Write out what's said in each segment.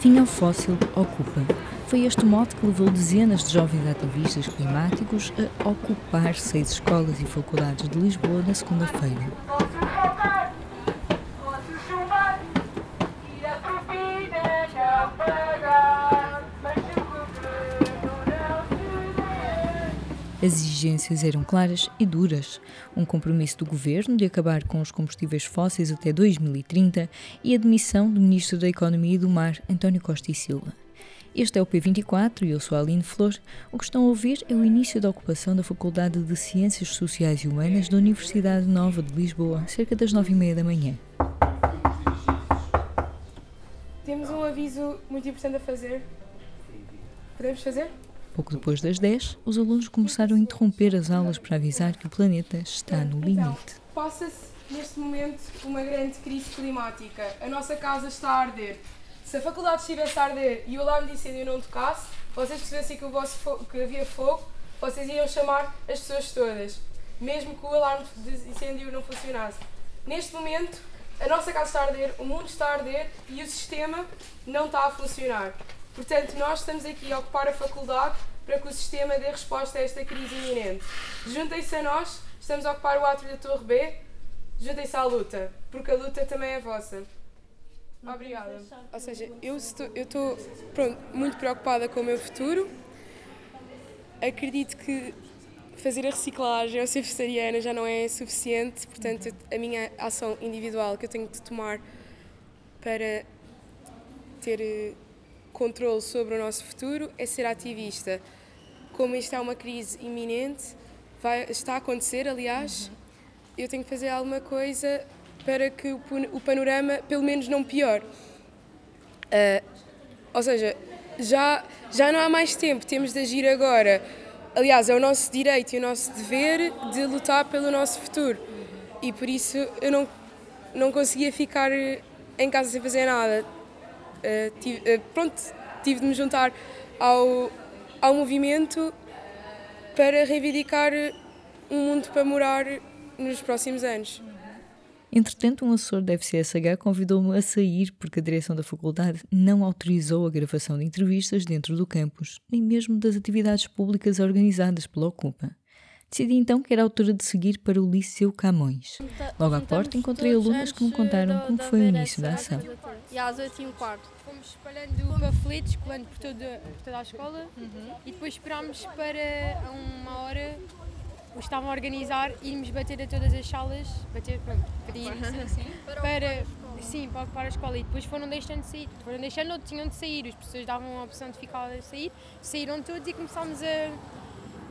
Fim ao fóssil ocupa. Foi este o mote que levou dezenas de jovens ativistas climáticos a ocupar seis escolas e faculdades de Lisboa na segunda-feira. As exigências eram claras e duras. Um compromisso do governo de acabar com os combustíveis fósseis até 2030 e a demissão do Ministro da Economia e do Mar, António Costa e Silva. Este é o P24 e eu sou a Aline Flor. O que estão a ouvir é o início da ocupação da Faculdade de Ciências Sociais e Humanas da Universidade Nova de Lisboa, cerca das nove e meia da manhã. Temos um aviso muito importante a fazer. Podemos fazer? Pouco depois das 10, os alunos começaram a interromper as aulas para avisar que o planeta está no Então, limite. passa-se neste momento uma grande crise climática. A nossa casa está a arder. Se a faculdade estivesse a arder e o alarme de incêndio não tocasse, vocês percebessem que, o vosso fo- que havia fogo, vocês iam chamar as pessoas todas, mesmo que o alarme de incêndio não funcionasse. Neste momento, a nossa casa está a arder, o mundo está a arder e o sistema não está a funcionar. Portanto, nós estamos aqui a ocupar a faculdade para que o sistema dê resposta a esta crise iminente. Juntem-se a nós, estamos a ocupar o átrio da Torre B, juntem-se à luta, porque a luta também é vossa. Obrigada. Ou seja, eu estou, eu estou pronto, muito preocupada com o meu futuro. Acredito que fazer a reciclagem ou ser vegetariana já não é suficiente, portanto, a minha ação individual que eu tenho de tomar para ter eh, controle sobre o nosso futuro é ser ativista. Como isto é uma crise iminente, vai, está a acontecer, aliás, eu tenho que fazer alguma coisa para que o, pano- o panorama, pelo menos, não piore. Ah, ou seja, já, já não há mais tempo, temos de agir agora. Aliás, é o nosso direito e o nosso dever de lutar pelo nosso futuro. E por isso eu não, não conseguia ficar em casa sem fazer nada. Uh, tive, uh, pronto, tive de me juntar ao, ao movimento para reivindicar um mundo para morar nos próximos anos. Entretanto, um assessor da FCSH convidou-me a sair porque a direção da faculdade não autorizou a gravação de entrevistas dentro do campus, nem mesmo das atividades públicas organizadas pela Ocupa. Decidi então que era a altura de seguir para o Liceu Camões. Logo à porta encontrei alunas que me contaram como foi o início da ação. E às 8 e um quarto. Fomos espalhando panfletos, colando por toda, por toda a escola. E depois esperámos para uma hora os estavam a organizar irmos bater a todas as salas, bater, pronto, pedir para, sim, para ocupar a escola. E depois foram deixando de sair, foram deixando ou tinham de sair, as pessoas davam a opção de ficar a sair, saíram todos e começámos a,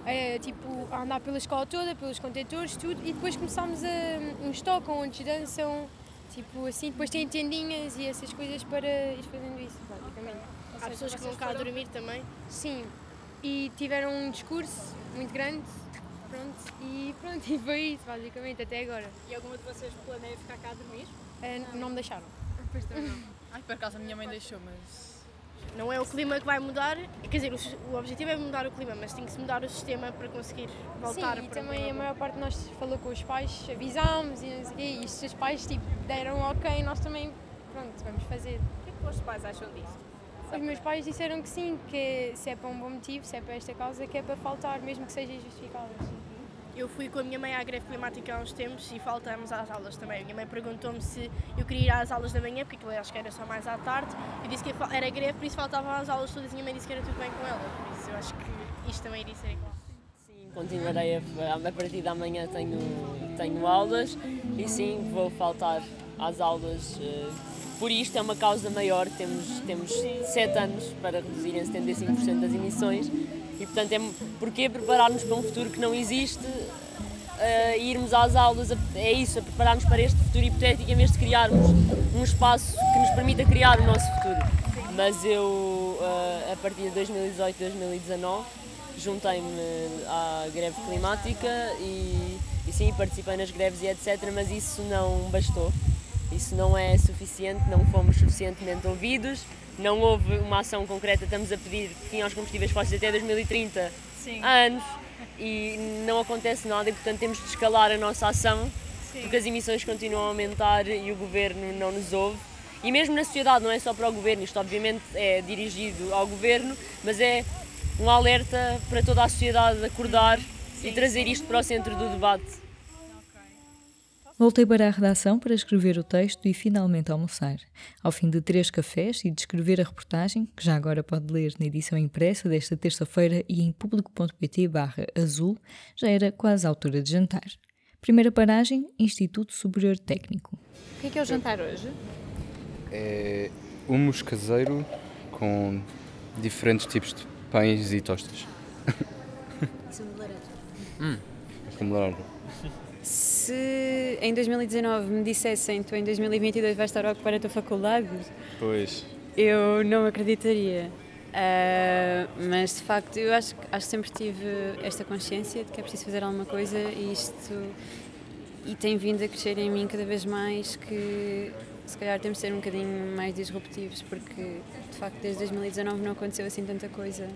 a, tipo, a andar pela escola toda, pelos contentores, tudo, e depois começámos a uns tocam, outros dançam, tipo assim, depois têm tendinhas e essas coisas para ir fazendo isso, basicamente. Há seja, pessoas que vão cá foram- dormir também. Sim, e tiveram um discurso muito grande, pronto, e pronto, e foi isso, basicamente, até agora. E alguma de vocês planeia ficar cá a dormir? Ah, não me deixaram. Pois também não. Ai, por acaso a minha mãe deixou, mas. Não é o clima que vai mudar, quer dizer, o, objetivo é mudar o clima, mas tem que se mudar o sistema para conseguir voltar Sim, e para também a maior parte de nós falou com os pais, avisámos e não sei o quê, e se os pais tipo, deram ok, nós também, pronto, vamos fazer. O que é que os pais acham disso? Os meus pais disseram que sim, que se é para um bom motivo, se é para esta causa, que é para faltar, mesmo que seja injustificado. Eu fui com a minha mãe à greve climática há uns tempos e faltamos às aulas também. A minha mãe perguntou-me se eu queria ir às aulas da manhã, porque aquilo acho que era só mais à tarde. Eu disse que era greve, por isso faltavam às aulas todas e a minha mãe disse que era tudo bem com ela. Por isso eu acho que isto também iria ser igual. Sim, continuarei a, a partir da manhã tenho, tenho aulas e sim, vou faltar às aulas. eh, Por isto é uma causa maior, temos, temos sete anos para reduzir em 75% das emissões e portanto é porquê preparar-nos para um futuro que não existe, eh, irmos às aulas, é isso, a preparar-nos para este futuro hipotético em vez de criarmos um espaço que nos permita criar o nosso futuro. Mas eu, eh, a partir de 2018, 2019, juntei-me à greve climática e, e sim, participei nas greves e etc, mas isso não bastou. Isso não é suficiente, não fomos suficientemente ouvidos, não houve uma ação concreta, estamos a pedir fim aos combustíveis fósseis até 2030 Sim. há anos e não acontece nada e portanto temos de escalar a nossa ação porque as emissões continuam a aumentar e o governo não nos ouve e mesmo na sociedade, não é só para o governo, isto obviamente é dirigido ao governo, mas é um alerta para toda a sociedade acordar e trazer isto para o centro do debate. Voltei para a redação para escrever o texto e finalmente almoçar. Ao fim de três cafés e de escrever a reportagem, que já agora pode ler na edição impressa desta terça-feira e em público.pt barra azul, já era quase a altura de jantar. Primeira paragem, Instituto Superior Técnico. O que é que é o jantar hoje? É humus caseiro com diferentes tipos de pães e tostas. São de laranja. Hum. Com laranja. Se em 2019 me dissessem tu em 2022 vais estar a ocupar a tua faculdade, Pois. eu não acreditaria. Ah, mas de facto eu acho, que- acho que sempre tive esta consciência de que é preciso fazer alguma coisa e isto e tem vindo a crescer em mim cada vez mais que se calhar temos de ser um bocadinho mais disruptivos porque de facto desde 2019 não aconteceu assim tanta coisa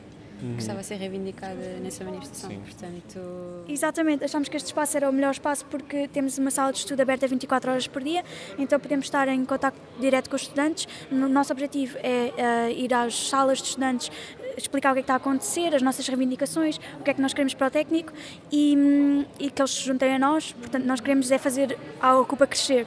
que estava a ser reivindicada nessa manifestação. Sim. Portanto, Exatamente, achamos que este espaço era o melhor espaço porque temos uma sala de estudo aberta 24 horas por dia, então podemos estar em contato direto com os estudantes. O nosso objetivo é eh, ir às salas de estudantes, eh, explicar o que é que está a acontecer, as nossas reivindicações, o que é que nós queremos para o técnico e, e que eles se juntem a nós. Portanto, nós queremos é fazer a Ocupa crescer.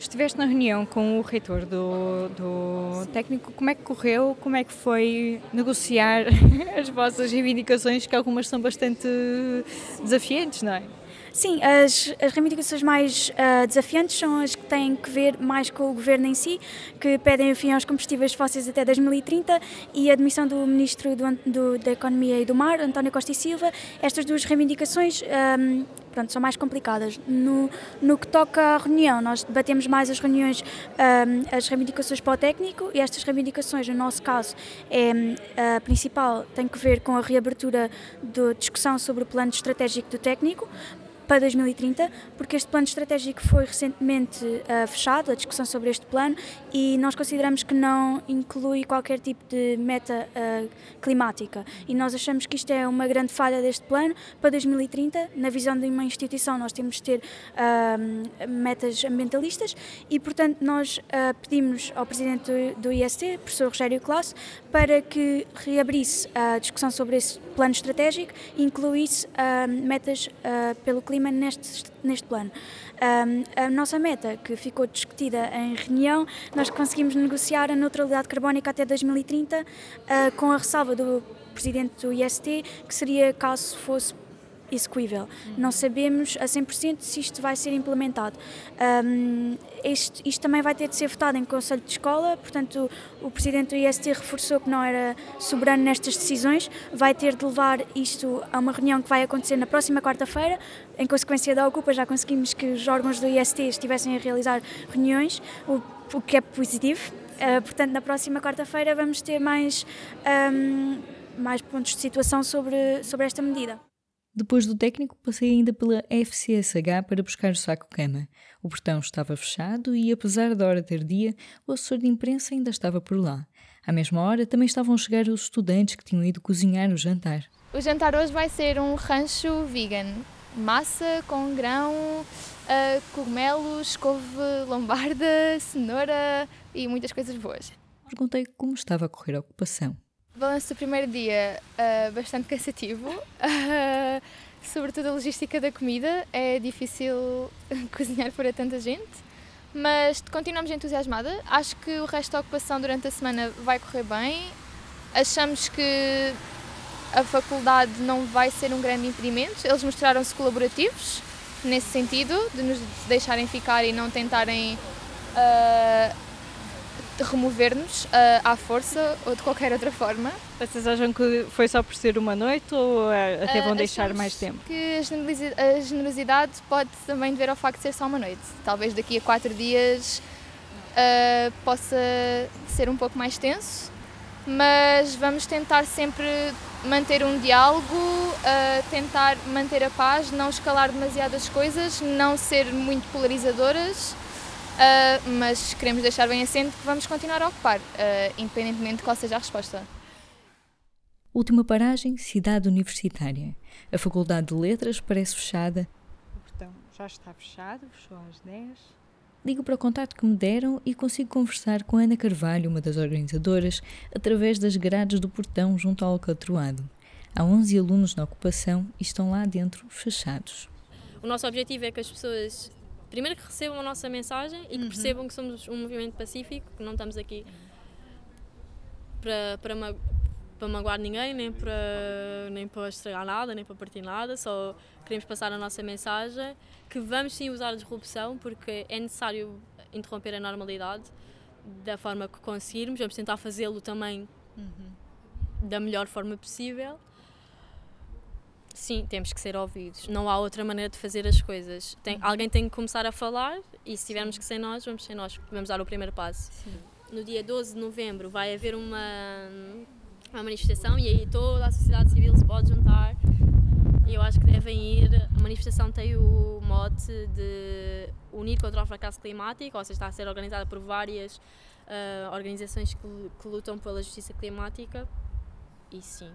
Estiveste na reunião com o reitor do, do técnico, como é que correu, como é que foi negociar as vossas reivindicações, que algumas são bastante desafiantes, não é? Sim, as, as reivindicações mais ah, desafiantes são as que têm que ver mais com o governo em si, que pedem o fim aos combustíveis fósseis até 2030 e a demissão do Ministro do, do- da Economia e do Mar, António Costa e Silva. Estas duas reivindicações ahm, pronto, são mais complicadas. No, no que toca à reunião, nós debatemos mais as reuniões, ahm, as reivindicações para o técnico e estas reivindicações, no nosso caso, é, hum, a principal tem que ver com a reabertura da discussão sobre o plano estratégico do técnico para 2030, porque este plano estratégico foi recentemente ah, fechado, a discussão sobre este plano, e nós consideramos que não inclui qualquer tipo de meta ah, climática. E nós achamos que isto é uma grande falha deste plano para 2030. Na visão de uma instituição, nós temos de ter ah, metas ambientalistas e, portanto, nós ah, pedimos ao presidente do, do IST, professor Rogério Classe, para que reabrisse a discussão sobre esse plano estratégico e incluísse ah, metas pelo clima neste, neste plano. Ah, a nossa meta, que ficou discutida em reunião, nós conseguimos negociar a neutralidade carbónica até 2030, ah, com a ressalva do presidente do IST, que seria caso fosse execuível. Não sabemos a 100% se isto vai ser implementado. Um, isto, também vai ter de ser votado em Conselho de Escola, portanto, o, o Presidente do IST reforçou que não era soberano nestas decisões, vai ter de levar isto a uma reunião que vai acontecer na próxima quarta-feira. Em consequência da Ocupa, já conseguimos que os órgãos do IST estivessem a realizar reuniões, o, o que é positivo. Uh, portanto, na próxima quarta-feira vamos ter mais, um, mais pontos de situação sobre, sobre esta medida. Depois do técnico, passei ainda pela FCSH para buscar o saco-cama. O portão estava fechado e, apesar da hora tardia, o assessor de imprensa ainda estava por lá. À mesma hora, também estavam a chegar os estudantes que tinham ido cozinhar o jantar. O jantar hoje vai ser um rancho vegan. Massa com grão, uh, cogumelos, couve lombarda, cenoura e muitas coisas boas. Perguntei como estava a correr a ocupação. Balanço do primeiro dia uh, bastante cansativo, uh, sobretudo a logística da comida. É difícil cozinhar para tanta gente, mas continuamos entusiasmada. Acho que o resto da ocupação durante a semana vai correr bem. Achamos que a faculdade não vai ser um grande impedimento. Eles mostraram-se colaborativos nesse sentido, de nos deixarem ficar e não tentarem uh, remover-nos uh, à força ou de qualquer outra forma. Vocês acham que foi só por ser uma noite ou uh, até vão deixar Achamos mais tempo? que a generosi- a generosidade pode também dever ao facto de ser só uma noite. Talvez daqui a quatro dias uh, possa ser um pouco mais tenso, mas vamos tentar sempre manter um diálogo, uh, tentar manter a paz, não escalar demasiadas coisas, não ser muito polarizadoras. Uh, mas queremos deixar bem assente que vamos continuar a ocupar, uh, independentemente de qual seja a resposta. Última paragem, cidade universitária. A Faculdade de Letras parece fechada. O portão já está fechado, fechou às 10. Ligo para o contato que me deram e consigo conversar com Ana Carvalho, uma das organizadoras, através das grades do portão junto ao alcatroado. Há 11 alunos na ocupação e estão lá dentro fechados. O nosso objetivo é que as pessoas, primeiro, que recebam a nossa mensagem e que percebam que somos um movimento pacífico, que não estamos aqui para, para, ma para magoar ninguém, nem para, nem para estragar nada, nem para partir nada, só queremos passar a nossa mensagem, que vamos sim usar a disrupção, porque é necessário interromper a normalidade da forma que conseguirmos, vamos tentar fazê-lo também da melhor forma possível. Sim, temos que ser ouvidos. Não há outra maneira de fazer as coisas. Tem, alguém tem que começar a falar e se tivermos que ser nós, vamos ser nós. Vamos dar o primeiro passo. No dia 12 de novembro vai haver uma, uma manifestação e aí toda a sociedade civil se pode juntar. E eu acho que devem ir. A manifestação tem o mote de unir contra o fracasso climático, ou seja, está a ser organizada por várias ah, organizações que, que lutam pela justiça climática. E sim,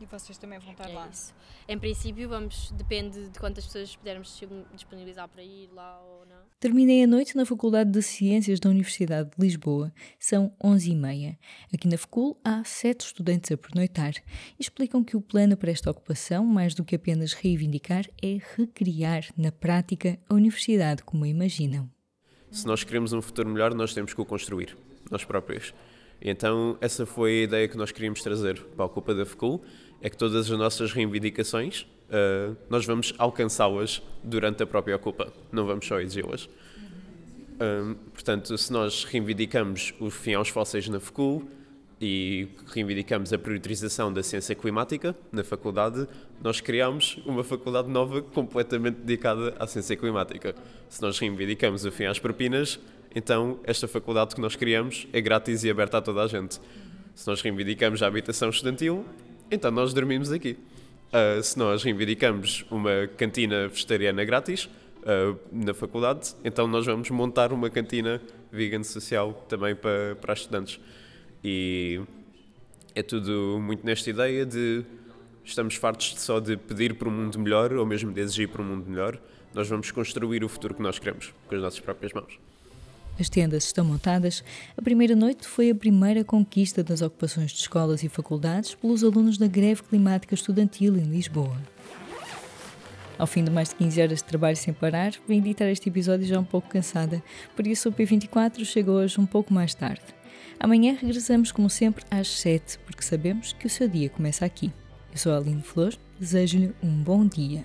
E vocês também vão estar é lá. isso. Em princípio, vamos, depende de quantas pessoas pudermos disponibilizar para ir lá ou não. Terminei a noite na Faculdade de Ciências da Universidade de Lisboa. São 11h30. Aqui na Facul há sete estudantes a pernoitar e explicam que o plano para esta ocupação, mais do que apenas reivindicar, é recriar na prática a universidade como a imaginam. Se nós queremos um futuro melhor, nós temos que o construir, nós próprios. Então, essa foi a ideia que nós queríamos trazer para a Ocupa da FCUL, é que todas as nossas reivindicações, uh, nós vamos alcançá-las durante a própria Ocupa, não vamos só exigi-las. Um, portanto, se nós reivindicamos os fim aos fósseis na FCUL e reivindicamos a priorização da ciência climática na faculdade, nós criamos uma faculdade nova completamente dedicada à ciência climática. Se nós reivindicamos o fim às propinas, então esta faculdade que nós criamos é grátis e aberta a toda a gente. Se nós reivindicamos a habitação estudantil, então nós dormimos aqui. Uh, se nós reivindicamos uma cantina vegetariana grátis uh, na faculdade, então nós vamos montar uma cantina vegan social também para, para estudantes. E é tudo muito nesta ideia de estamos fartos só de pedir por um mundo melhor ou mesmo de exigir por um mundo melhor. Nós vamos construir o futuro que nós queremos com as nossas próprias mãos. As tendas estão montadas. A primeira noite foi a primeira conquista das ocupações de escolas e faculdades pelos alunos da greve climática estudantil em Lisboa. Ao fim de mais de 15 horas de trabalho sem parar, vim editar este episódio já um pouco cansada, por isso o P24 chegou hoje um pouco mais tarde. Amanhã regressamos, como sempre, às 7, porque sabemos que o seu dia começa aqui. Eu sou a Aline Flor, desejo-lhe um bom dia.